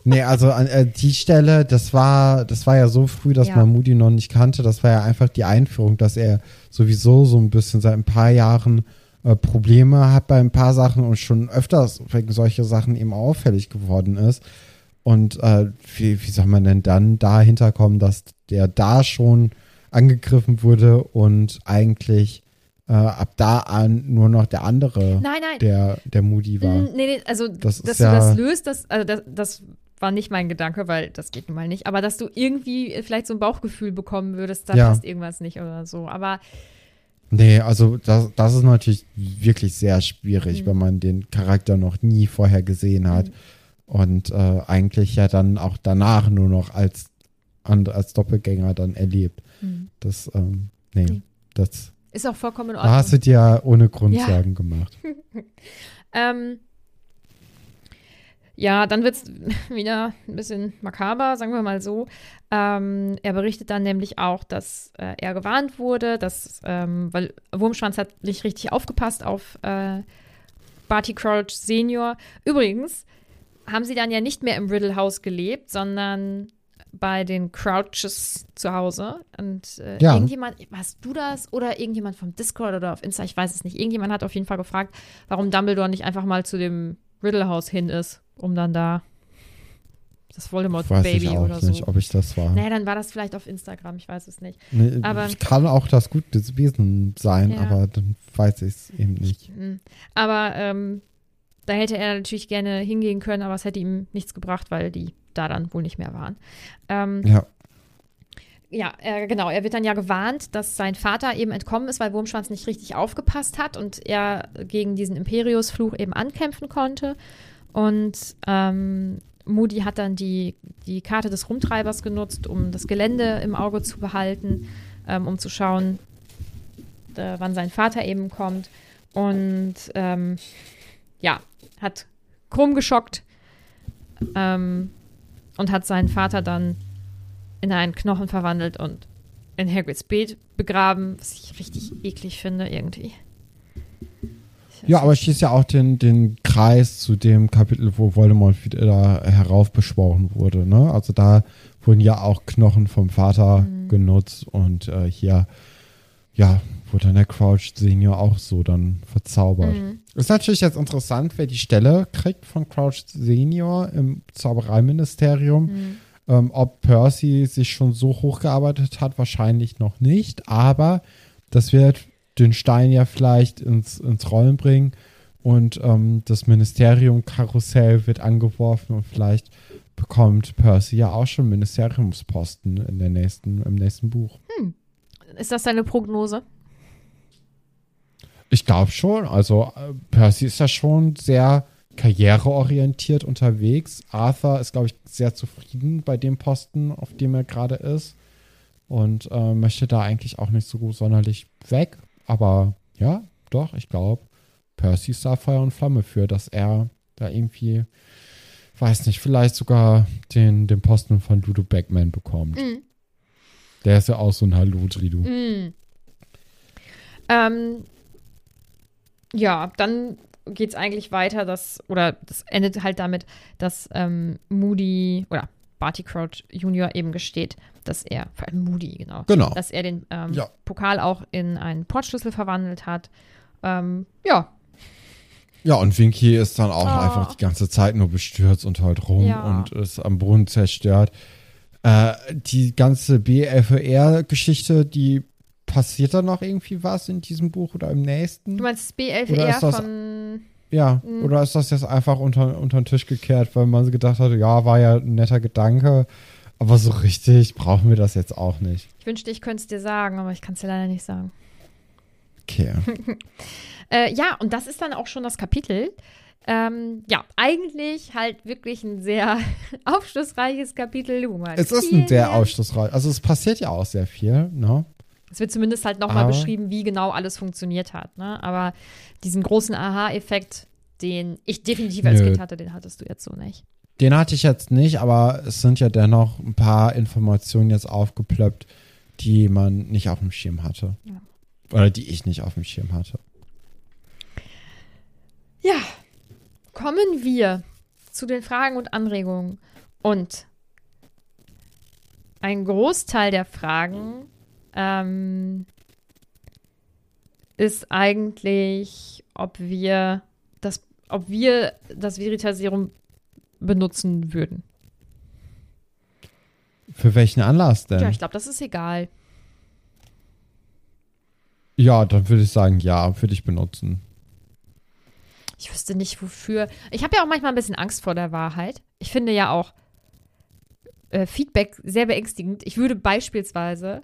nee, also an äh, die Stelle, das war, das war ja so früh, dass ja. man Moody noch nicht kannte. Das war ja einfach die Einführung, dass er sowieso so ein bisschen seit ein paar Jahren äh, Probleme hat bei ein paar Sachen und schon öfters wegen solcher Sachen eben auffällig geworden ist. Und äh, wie, wie soll man denn dann dahinter kommen, dass der da schon angegriffen wurde und eigentlich äh, ab da an nur noch der andere, nein, nein. Der, der Moody war. Nee, nee, also das dass du ja das löst, das, also das, das war nicht mein Gedanke, weil das geht nun mal nicht. Aber dass du irgendwie vielleicht so ein Bauchgefühl bekommen würdest, da ja. passt irgendwas nicht oder so. Aber. Nee, also das, das ist natürlich wirklich sehr schwierig, mhm. wenn man den Charakter noch nie vorher gesehen hat. Mhm. Und äh, eigentlich ja dann auch danach nur noch als, als Doppelgänger dann erlebt. Mhm. Das, ähm, nee, nee, das. Ist auch vollkommen in Ordnung. Da hast du dir ohne Grundsagen ja. gemacht. ähm, ja, dann wird es wieder ein bisschen makaber, sagen wir mal so. Ähm, er berichtet dann nämlich auch, dass äh, er gewarnt wurde, dass, ähm, weil Wurmschwanz hat nicht richtig aufgepasst auf äh, Barty Crouch Senior. Übrigens haben sie dann ja nicht mehr im Riddle House gelebt, sondern bei den Crouches zu Hause. Und äh, ja. irgendjemand, warst du das oder irgendjemand vom Discord oder auf Insta, ich weiß es nicht. Irgendjemand hat auf jeden Fall gefragt, warum Dumbledore nicht einfach mal zu dem Riddle House hin ist, um dann da das Voldemort Weiß Baby ich auch oder nicht, so. ob ich das war. Naja, dann war das vielleicht auf Instagram, ich weiß es nicht. Nee, aber- ich kann auch das gute Wesen sein, Ja. aber dann weiß ich es eben nicht. Hm. Aber ähm, da hätte er natürlich gerne hingehen können, aber es hätte ihm nichts gebracht, weil die da dann wohl nicht mehr waren. Ähm, Ja. Ja, äh, genau. Er wird dann ja gewarnt, dass sein Vater eben entkommen ist, weil Wurmschwanz nicht richtig aufgepasst hat und er gegen diesen Imperius-Fluch eben ankämpfen konnte. Und ähm, Moody hat dann die, die Karte des Rumtreibers genutzt, um das Gelände im Auge zu behalten, ähm, um zu schauen, äh, wann sein Vater eben kommt. Und ähm, ja, hat Krumm geschockt ähm, und hat seinen Vater dann in einen Knochen verwandelt und in Hagrids Beet begraben, was ich richtig eklig finde irgendwie. Ja, aber schließt ja auch den, den Kreis zu dem Kapitel, wo Voldemort wieder heraufbeschworen wurde. Ne? Also da wurden ja auch Knochen vom Vater Mhm. genutzt und äh, hier, ja, wurde dann der Crouch Senior auch so dann verzaubert. Mhm. Ist natürlich jetzt interessant, wer die Stelle kriegt von Crouch Senior im Zaubereiministerium. Mhm. Ähm, ob Percy sich schon so hochgearbeitet hat, wahrscheinlich noch nicht, aber das wird den Stein ja vielleicht ins, ins Rollen bringen und ähm, das Ministerium-Karussell wird angeworfen und vielleicht bekommt Percy ja auch schon Ministeriumsposten in der nächsten, im nächsten Buch. Ist das deine Prognose? Ich glaube schon. Also äh, Percy ist ja schon sehr karriereorientiert unterwegs. Arthur ist, glaube ich, sehr zufrieden bei dem Posten, auf dem er gerade ist. Und äh, möchte da eigentlich auch nicht so sonderlich weg. Aber ja, doch, ich glaube, Percy ist da Feuer und Flamme für, dass er da irgendwie, weiß nicht, vielleicht sogar den, den Posten von Ludo Beckman bekommt. Mhm. Der ist ja auch so ein Hallo-Dridu. Mhm. Ähm, ja, dann geht es eigentlich weiter, dass, oder das endet halt damit, dass ähm, Moody oder Barty Crouch Junior eben gesteht, dass er, vor allem Moody, genau, Genau. dass er den ähm, Ja. Pokal auch in einen Portschlüssel verwandelt hat. Ähm, ja, Ja, und Winky ist dann auch Oh. einfach die ganze Zeit nur bestürzt und heult rum Ja. und ist am Brunnen zerstört. Äh, die ganze BFR-Geschichte, die passiert da noch irgendwie was in diesem Buch oder im nächsten? du meinst das Oder B11R ist das- von. Ja, Mhm. oder ist das jetzt einfach unter, unter den Tisch gekehrt, weil man gedacht hat, ja, war ja ein netter Gedanke, aber so richtig brauchen wir das jetzt auch nicht. Ich wünschte, ich könnte es dir sagen, aber ich kann es dir leider nicht sagen. Okay. Äh, ja, und das ist dann auch schon das Kapitel. Ähm, ja, eigentlich halt wirklich ein sehr aufschlussreiches Kapitel. Es ist ein sehr aufschlussreich. Also es passiert ja auch sehr viel, ne? Es wird zumindest halt nochmal beschrieben, wie genau alles funktioniert hat. Ne? Aber diesen großen Aha-Effekt, den ich definitiv als Nö. Kind hatte, den hattest du jetzt so nicht. Den hatte ich jetzt nicht, aber es sind ja dennoch ein paar Informationen jetzt aufgeplöppt, die man nicht auf dem Schirm hatte. Ja. Oder die ich nicht auf dem Schirm hatte. Ja, kommen wir zu den Fragen und Anregungen. Und ein Großteil der Fragen ähm, ist eigentlich, ob wir das, ob wir das Veritaserum benutzen würden. Für welchen Anlass denn? Ja, Ja, ich glaube, das ist egal. dann würde ich sagen, ja, würde ich benutzen. Ich wüsste nicht, wofür. Ich habe ja auch manchmal ein bisschen Angst vor der Wahrheit. Ich finde ja auch äh, Feedback sehr beängstigend. Ich würde beispielsweise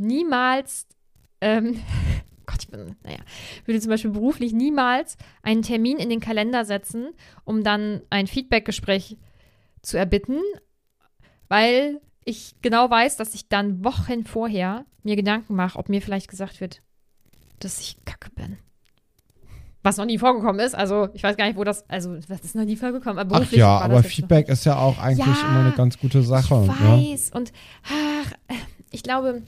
niemals, ähm, Gott, ich bin, naja, würde zum Beispiel beruflich niemals einen Termin in den Kalender setzen, um dann ein Feedbackgespräch zu erbitten, weil ich genau weiß, dass ich dann Wochen vorher mir Gedanken mache, ob mir vielleicht gesagt wird, dass ich kacke bin. Was noch nie vorgekommen ist. Also, ich weiß gar nicht, wo das. Also, das ist noch nie vorgekommen. Aber Ach beruflich ja, war aber Feedback ist ja auch eigentlich Ja, immer eine ganz gute Sache. Noch. Ne? Ich weiß. Und ach, ich glaube,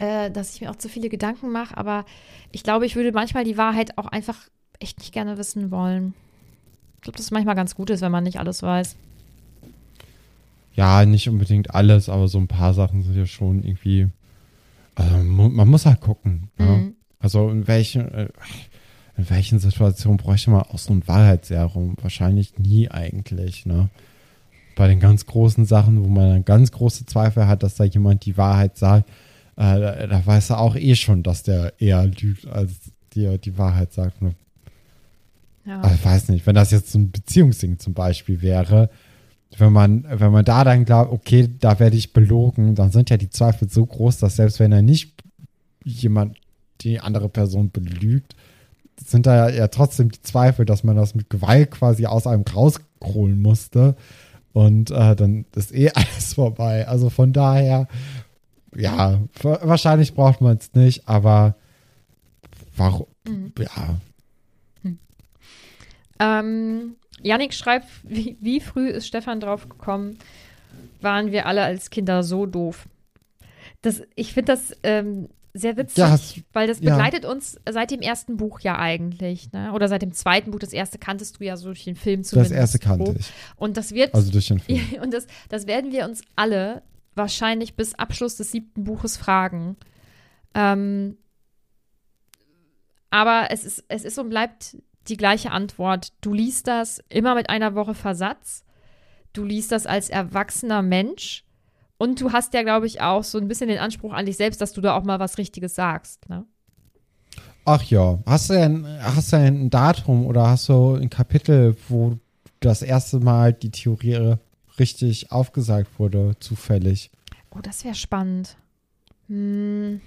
äh, dass ich mir auch zu viele Gedanken mache. Aber ich glaube, ich würde manchmal die Wahrheit auch einfach echt nicht gerne wissen wollen. Ich glaube, dass es manchmal ganz gut ist, wenn man nicht alles weiß. Ja, nicht unbedingt alles, aber so ein paar Sachen sind ja schon irgendwie. Also man muss halt gucken. Ne? Mhm. Also in welchen, äh, in welchen Situationen bräuchte man auch so ein Wahrheitsserum? Wahrscheinlich nie eigentlich, ne? Bei den ganz großen Sachen, wo man dann ganz große Zweifel hat, dass da jemand die Wahrheit sagt, äh, da, da weiß er auch eh schon, dass der eher lügt, als dir die Wahrheit sagt. Ne? Ja. Ich weiß nicht, wenn das jetzt so ein Beziehungsding zum Beispiel wäre, wenn man, wenn man da dann glaubt, okay, da werde ich belogen, dann sind ja die Zweifel so groß, dass selbst wenn er nicht jemand, die andere Person belügt, sind da ja, ja trotzdem die Zweifel, dass man das mit Gewalt quasi aus einem rausholen musste. Und äh, dann ist eh alles vorbei. Also von daher, ja, wahrscheinlich braucht man es nicht, aber warum? Mhm. Ja, Ähm, Yannick schreibt, wie, wie früh ist Stefan drauf gekommen, waren wir alle als Kinder so doof. Das, ich finde das ähm, sehr witzig, Ja, hast- weil das ja. begleitet uns seit dem ersten Buch ja eigentlich, ne? Oder seit dem zweiten Buch. Das erste kanntest du ja so durch den Film das zumindest. erste kannte ich. Und das wird, Also durch den Film. und das, das werden wir uns alle wahrscheinlich bis Abschluss des siebten Buches fragen. Ähm, aber es ist, es ist und bleibt die gleiche Antwort. Du liest das immer mit einer Woche Versatz. Du liest das als erwachsener Mensch. Und du hast ja, glaube ich, auch so ein bisschen den Anspruch an dich selbst, dass du da auch mal was Richtiges sagst. Ne? Ach ja, hast du denn, hast du denn ein Datum oder hast du ein Kapitel, wo das erste Mal die Theorie richtig aufgesagt wurde, zufällig? Oh, das wäre spannend. Hm.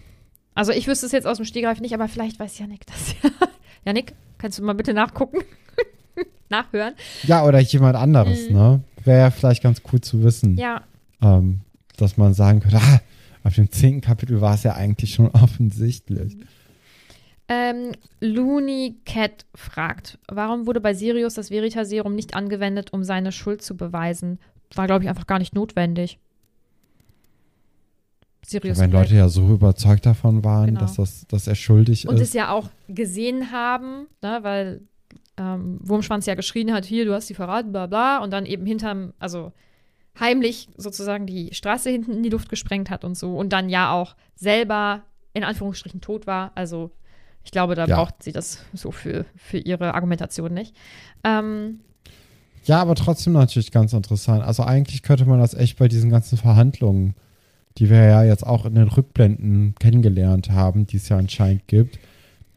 Also ich wüsste es jetzt aus dem Stegreif nicht, aber vielleicht weiß Janik das ja. Janik, kannst du mal bitte nachgucken? Nachhören? Ja, oder jemand anderes, Mhm. ne? Wäre ja vielleicht ganz cool zu wissen, Ja, ähm, dass man sagen könnte, ah, auf dem zehnten Kapitel war es ja eigentlich schon offensichtlich. Ähm, Looney Cat fragt, warum wurde bei Sirius das Veritaserum nicht angewendet, um seine Schuld zu beweisen? War, glaube ich, einfach gar nicht notwendig. Sirius Wenn Black. Leute ja so überzeugt davon waren, Genau. dass, das, dass er schuldig Und ist. es ja auch gesehen haben, ne, weil ähm, Wurmschwanz ja geschrien hat, hier, du hast sie verraten, bla bla, und dann eben hinterm, also heimlich sozusagen die Straße hinten in die Luft gesprengt hat und so und dann ja auch selber in Anführungsstrichen tot war. Also ich glaube, da Ja. braucht sie das so für, für ihre Argumentation nicht. Ähm, Ja, aber trotzdem natürlich ganz interessant. Also eigentlich könnte man das echt bei diesen ganzen Verhandlungen, die wir ja jetzt auch in den Rückblenden kennengelernt haben, die es ja anscheinend gibt,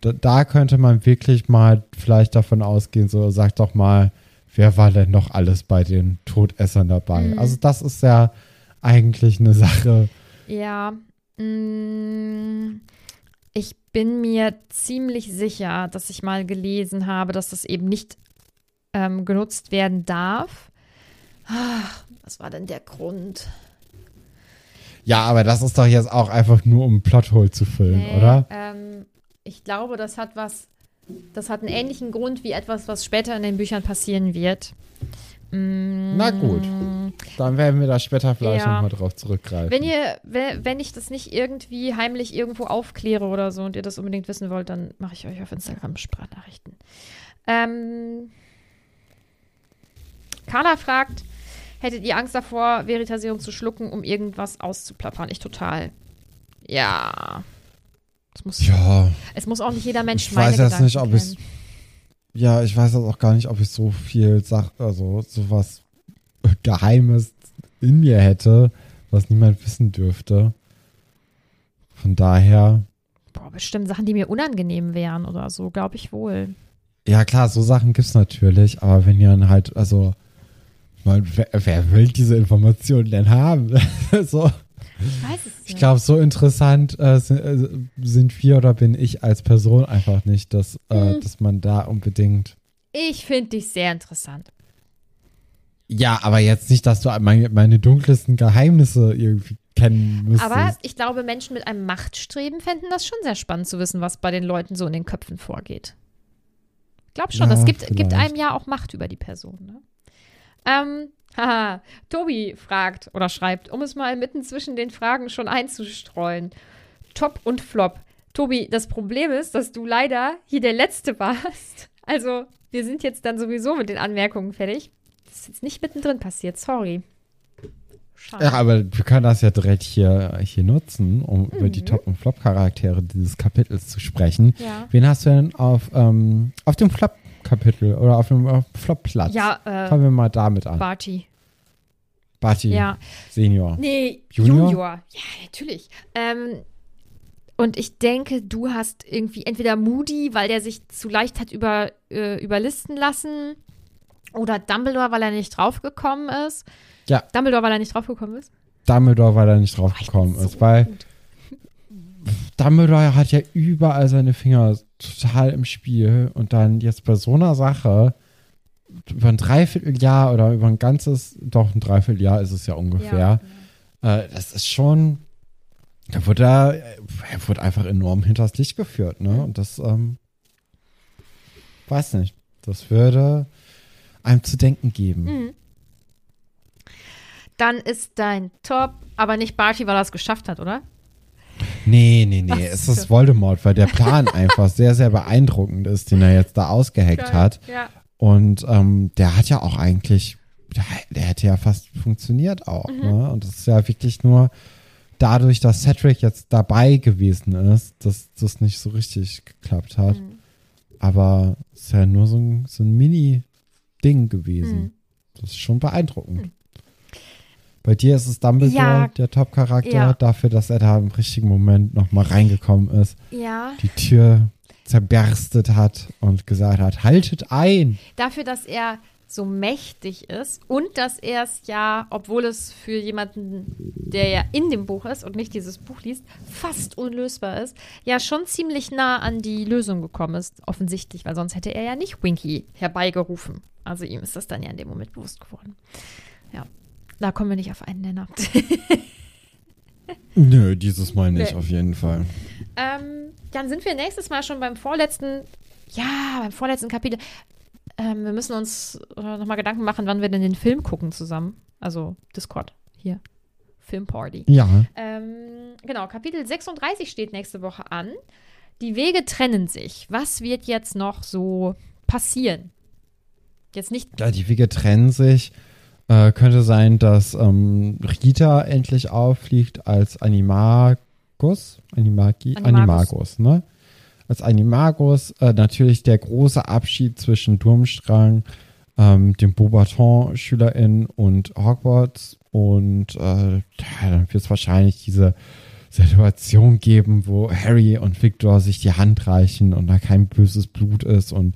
da, da könnte man wirklich mal vielleicht davon ausgehen, so sag doch mal, wer war denn noch alles bei den Todessern dabei? Mhm. Also das ist ja eigentlich eine Sache. Ja, mh, ich bin mir ziemlich sicher, dass ich mal gelesen habe, dass das eben nicht ähm, genutzt werden darf. Ach, was war denn der Grund? Ja, aber das ist doch jetzt auch einfach nur um ein Plothole zu füllen, Nee, oder? Ähm, ich glaube, das hat was, das hat einen ähnlichen Grund wie etwas, was später in den Büchern passieren wird. Mm, Na gut. Dann werden wir da später vielleicht Ja. nochmal drauf zurückgreifen. Wenn ihr, we- wenn ich das nicht irgendwie heimlich irgendwo aufkläre oder so und ihr das unbedingt wissen wollt, dann mache ich euch auf Instagram Sprachnachrichten. Ähm, Carla fragt, hättet ihr Angst davor, Veritaserum zu schlucken, um irgendwas auszuplappern? Ich total. Ja. Es muss, ja, es muss auch nicht jeder Mensch Ich meine weiß Gedanken nicht, ob ich's- ja, ich weiß jetzt auch gar nicht, ob ich so viel Sach also sowas Geheimes in mir hätte, was niemand wissen dürfte. Von daher, Boah, bestimmt Sachen, die mir unangenehm wären oder so, glaube ich wohl. ja klar, so Sachen gibt's natürlich, aber wenn ihr dann halt, also, man, wer, wer will diese Informationen denn haben? so, Ich ich glaube, so interessant äh, sind, äh, sind wir oder bin ich als Person einfach nicht, dass, äh, Hm. dass man da unbedingt Ich finde dich sehr interessant. Ja, aber jetzt nicht, dass du meine, meine dunkelsten Geheimnisse irgendwie kennen müsstest. Aber ich glaube, Menschen mit einem Machtstreben fänden das schon sehr spannend zu wissen, was bei den Leuten so in den Köpfen vorgeht. Ich glaube schon, Ja, das gibt, gibt einem ja auch Macht über die Person. Ne? Ähm, haha, Tobi fragt oder schreibt, um es mal mitten zwischen den Fragen schon einzustreuen. Top und Flop. Tobi, das Problem ist, dass du leider hier der Letzte warst. Also, wir sind jetzt dann sowieso mit den Anmerkungen fertig. Das ist jetzt nicht mittendrin passiert, sorry. Schade. Ja, aber wir können das ja direkt hier, hier nutzen, um über die Mhm. Top- und Flop-Charaktere dieses Kapitels zu sprechen. Ja. Wen hast du denn auf, ähm, auf dem Flop-Kapitel oder auf dem Flop-Platz? Ja, äh, Fangen wir mal damit an. Barty. Barty Ja. Senior. Nee, Junior? Junior. Ja, natürlich. Ähm, und ich denke, du hast irgendwie entweder Moody, weil der sich zu leicht hat über, äh, überlisten lassen, oder Dumbledore, weil er nicht draufgekommen ist. Ja. Dumbledore, weil er nicht draufgekommen ist. Dumbledore, weil er nicht drauf Oh, so ist, weil gut. Dumbledore hat ja überall seine Finger total im Spiel und dann jetzt bei so einer Sache über ein Dreivierteljahr oder über ein ganzes, doch ein Dreivierteljahr ist es ja ungefähr. Ja. Äh, das ist schon, da wurde er, er wurde einfach enorm hinters Licht geführt, ne? Und das, ähm, weiß nicht, das würde einem zu denken geben. Mhm. Dann ist dein Top, aber nicht Barty, weil er es geschafft hat, oder? Nee, nee, nee, Ach es ist Voldemort, weil der Plan einfach sehr, sehr beeindruckend ist, den er jetzt da ausgeheckt hat. Ja. Und ähm, der hat ja auch eigentlich, der, der hätte ja fast funktioniert auch. Mhm. Ne? Und das ist ja wirklich nur dadurch, dass Cedric jetzt dabei gewesen ist, dass das nicht so richtig geklappt hat. Mhm. Aber es ist ja nur so ein, so ein Mini-Ding gewesen. Mhm. Das ist schon beeindruckend. Bei dir ist es Dumbledore, Ja. der Top-Charakter, Ja. dafür, dass er da im richtigen Moment nochmal reingekommen ist, Ja. die Tür zerberstet hat und gesagt hat, haltet ein. Dafür, dass er so mächtig ist und dass er es ja, obwohl es für jemanden, der ja in dem Buch ist und nicht dieses Buch liest, fast unlösbar ist, ja schon ziemlich nah an die Lösung gekommen ist, offensichtlich, weil sonst hätte er ja nicht Winky herbeigerufen. Also ihm ist das dann ja in dem Moment bewusst geworden. Ja, da kommen wir nicht auf einen Nenner. Nö, dieses Mal nicht, Nee. auf jeden Fall. Ähm, dann sind wir nächstes Mal schon beim vorletzten, ja, beim vorletzten Kapitel. Ähm, wir müssen uns äh, nochmal Gedanken machen, wann wir denn den Film gucken zusammen. Also Discord hier. Filmparty. Ja. Ähm, genau, Kapitel 36 steht nächste Woche an. Die Wege trennen sich. Was wird jetzt noch so passieren? Jetzt nicht. Ja, die Wege trennen sich. Äh, könnte sein, dass ähm, Rita endlich auffliegt als Animagus. Animagi, Animagus. Animagus, ne? Als Animagus. Äh, natürlich der große Abschied zwischen Durmstrang, ähm, dem Beaubaton-SchülerInnen und Hogwarts. Und äh, ja, dann wird es wahrscheinlich diese Situation geben, wo Harry und Victor sich die Hand reichen und da kein böses Blut ist und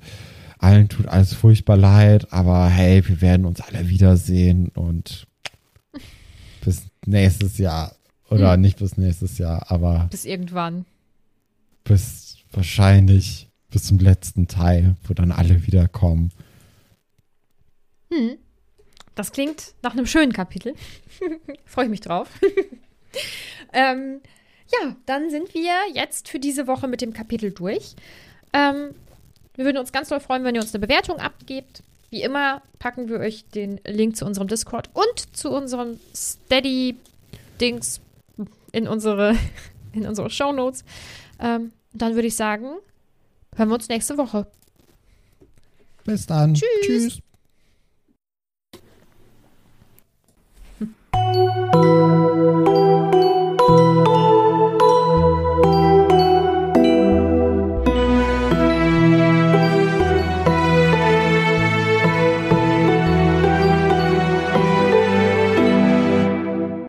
allen tut alles furchtbar leid, aber hey, wir werden uns alle wiedersehen und bis nächstes Jahr. Oder nicht bis nächstes Jahr, aber Bis irgendwann. bis wahrscheinlich bis zum letzten Teil, wo dann alle wiederkommen. Hm. Das klingt nach einem schönen Kapitel. Freue ich mich drauf. ähm, ja, dann sind wir jetzt für diese Woche mit dem Kapitel durch. Ähm, wir würden uns ganz doll freuen, wenn ihr uns eine Bewertung abgebt. Wie immer packen wir euch den Link zu unserem Discord und zu unserem Steady-Dings in unsere, in unsere Shownotes. Ähm, dann würde ich sagen, hören wir uns nächste Woche. Bis dann. Tschüss. Tschüss.